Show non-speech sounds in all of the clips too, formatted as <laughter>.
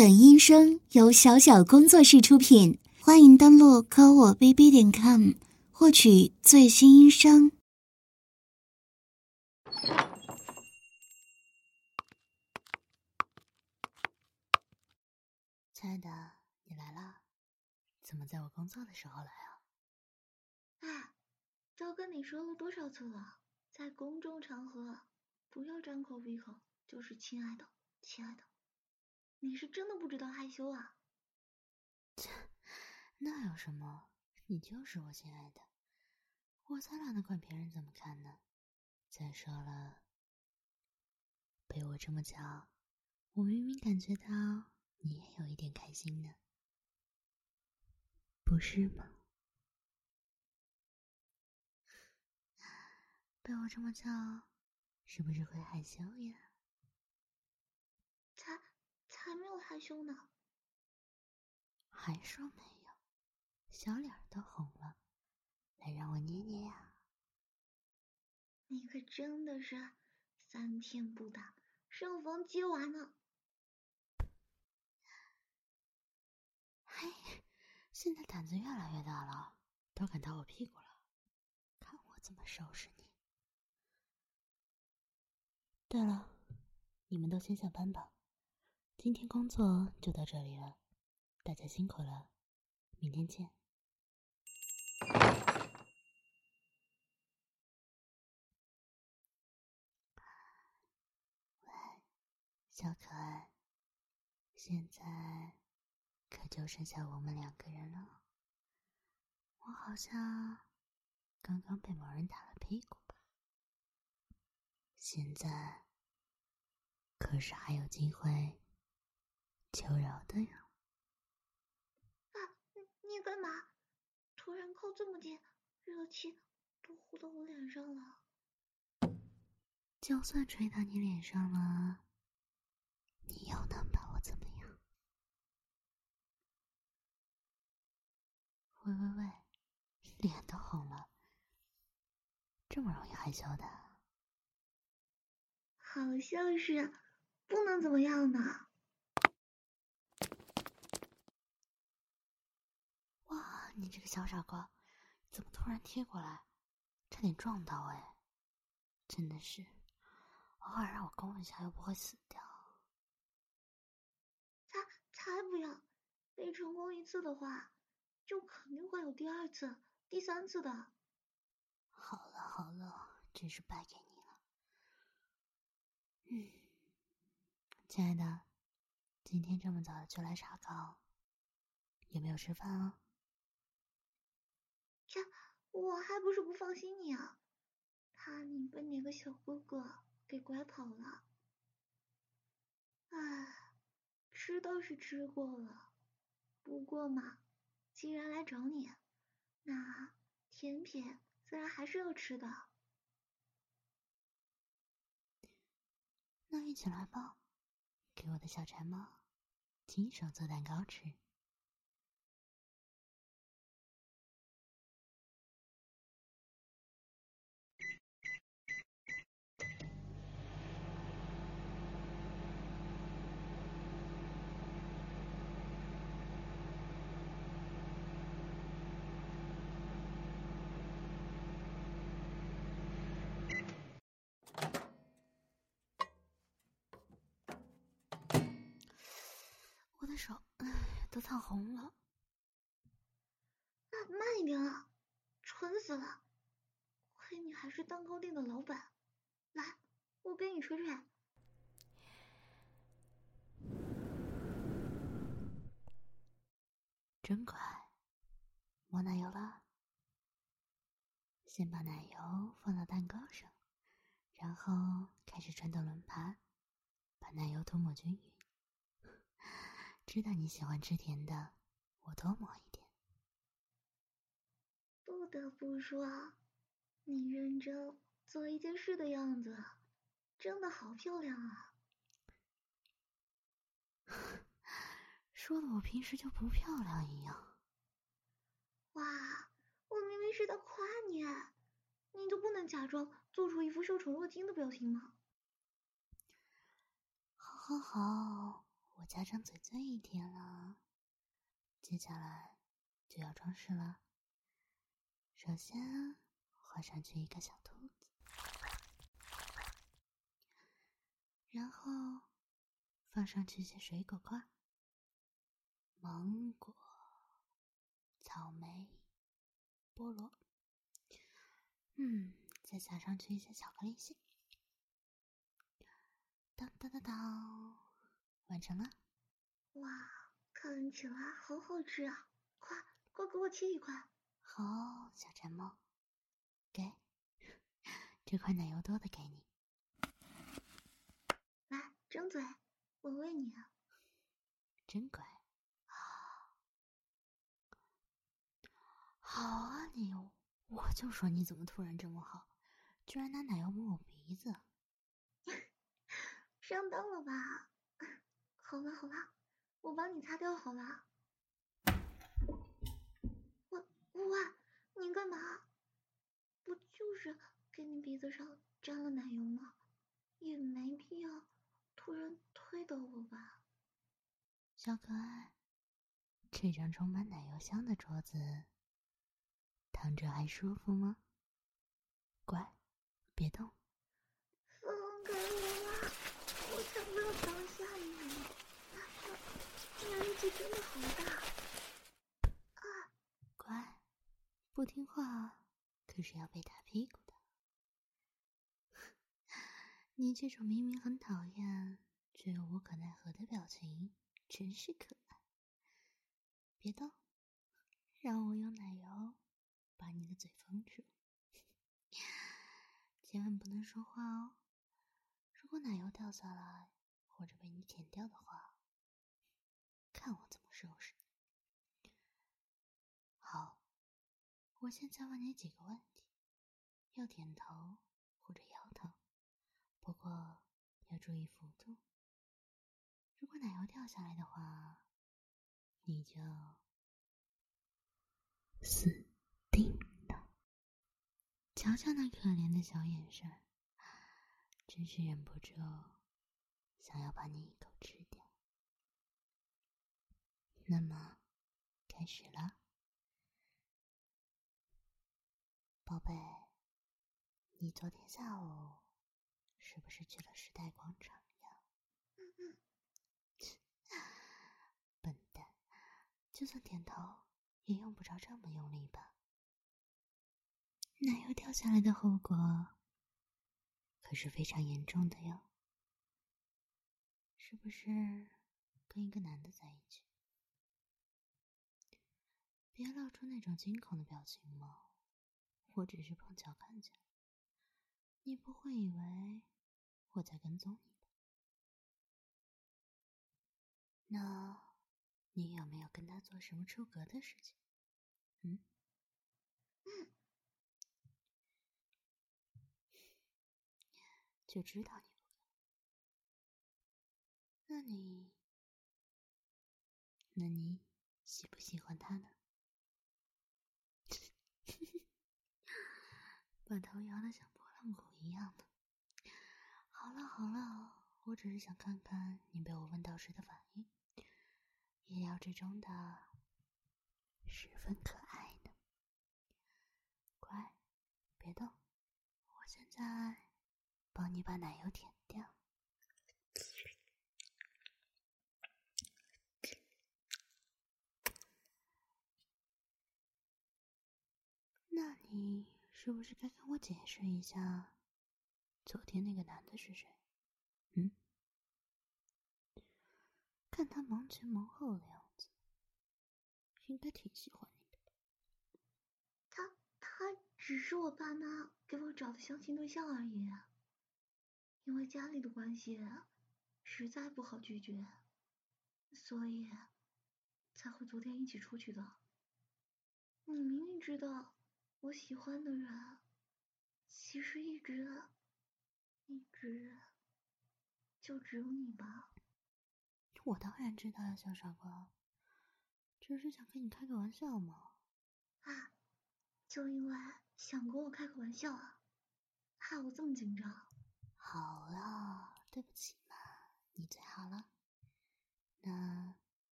本音声由小小工作室出品，欢迎登录科我 bb 点 com 获取最新音声。亲爱的，你来了？怎么在我工作的时候来啊？哎，都跟你说了多少次了，在公众场合不要张口闭口就是亲爱的，亲爱的。你是真的不知道害羞啊？切，那有什么？你就是我亲爱的，我才懒得管别人怎么看呢。再说了，被我这么叫，我明明感觉到你也有一点开心呢，不是吗？<sighs> 被我这么叫，是不是会害羞呀？才没有害羞呢，还说没有，小脸都红了，来让我捏捏呀！你可真的是三天不打，上房揭瓦呢！嘿，现在胆子越来越大了，都敢打我屁股了，看我怎么收拾你！对了，你们都先下班吧。今天工作就到这里了，大家辛苦了，明天见。喂，小可爱，现在可就剩下我们两个人了。我好像刚刚被某人打了屁股吧？现在可是还有机会。求饶的呀！啊，你干嘛？突然靠这么近，热气都呼到我脸上了。就算吹到你脸上了，你又能把我怎么样？喂喂喂，脸都红了，这么容易害羞的？好像是，不能怎么样呢。你这个小傻瓜，怎么突然贴过来，差点撞到哎！真的是，偶尔让我攻一下又不会死掉。才才不要！被成功一次的话，就肯定会有第二次、第三次的。好了好了，真是败给你了。嗯，亲爱的，今天这么早就来查岗，有没有吃饭啊？切，我还不是不放心你啊，怕你被哪个小哥哥给拐跑了。唉，吃倒是吃过了，不过嘛，既然来找你，那甜品自然还是要吃的。那一起来吧，给我的小馋猫亲手做蛋糕吃。手，哎，都烫红了。那慢一点啊，蠢死了！亏你还是蛋糕店的老板，来，我给你吹吹。真快，抹奶油了。先把奶油放到蛋糕上，然后开始转动轮盘，把奶油涂抹均匀。知道你喜欢吃甜的，我多抹一点。不得不说，你认真做一件事的样子，真的好漂亮啊！<laughs> 说的我平时就不漂亮一样。哇，我明明是在夸你，你就不能假装做出一副受宠若惊的表情吗？好，好，好。我家张嘴醉一天了，接下来就要装饰了。首先画上去一个小兔子，然后放上去一些水果块，芒果、草莓、菠萝，嗯，再加上去一些巧克力屑。当当当当，完成了！哇，看起来好好吃啊！快快给我切一块！好，小馋猫，给 <laughs> 这块奶油多的给你。来，张嘴，我喂你啊。<laughs> 真乖啊！好啊，你，我就说你怎么突然这么好，居然拿奶油抹我鼻子。<laughs> 上当了吧？好了好了，我帮你擦掉好了。我喂，你干嘛？不就是给你鼻子上沾了奶油吗？也没必要突然推倒我吧。小可爱，这张充满奶油香的桌子，躺着还舒服吗？乖，别动。想不要当下你，你力气真的好大啊！乖，不听话可是要被打屁股的。<laughs> 你这种明明很讨厌却又无可奈何的表情，真是可爱。别动，让我用奶油把你的嘴封住，<laughs> 千万不能说话哦。如果奶油掉下来，或者被你舔掉的话，看我怎么收拾你。好，我现在问你几个问题，要点头或者摇头，不过要注意幅度。如果奶油掉下来的话，你就死定了。瞧瞧那可怜的小眼神。真是忍不住想要把你一口吃掉。那么，开始了，宝贝，你昨天下午是不是去了时代广场呀？<laughs> 笨蛋，就算点头也用不着这么用力吧？奶油掉下来的后果。可是非常严重的哟，是不是跟一个男的在一起？别露出那种惊恐的表情嘛，我只是碰巧看见，你不会以为我在跟踪你吧？那，你有没有跟他做什么出格的事情？嗯？嗯。就知道你不敢。那你，那你喜不喜欢他呢？把头摇得像拨浪鼓一样的。好了好了，我只是想看看你被我问到时的反应。意料之中的，十分可爱呢。乖，别动，我现在。帮你把奶油舔掉。那你是不是该跟我解释一下，昨天那个男的是谁？嗯？看他忙前忙后的样子，应该挺喜欢你的。他他只是我爸妈给我找的相亲对象而已。因为家里的关系，实在不好拒绝，所以才会昨天一起出去的。你明明知道我喜欢的人，其实一直一直就只有你吧？我当然知道呀，小傻瓜，只是想跟你开个玩笑嘛。啊，就因为想跟我开个玩笑啊，害我这么紧张。好了，对不起嘛，你最好了。那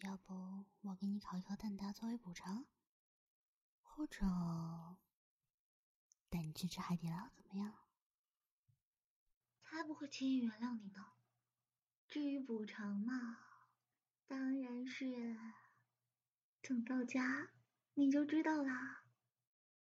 要不我给你烤一颗蛋挞作为补偿，或者带你去吃海底捞怎么样？才不会轻易原谅你呢。至于补偿嘛，当然是等到家你就知道啦。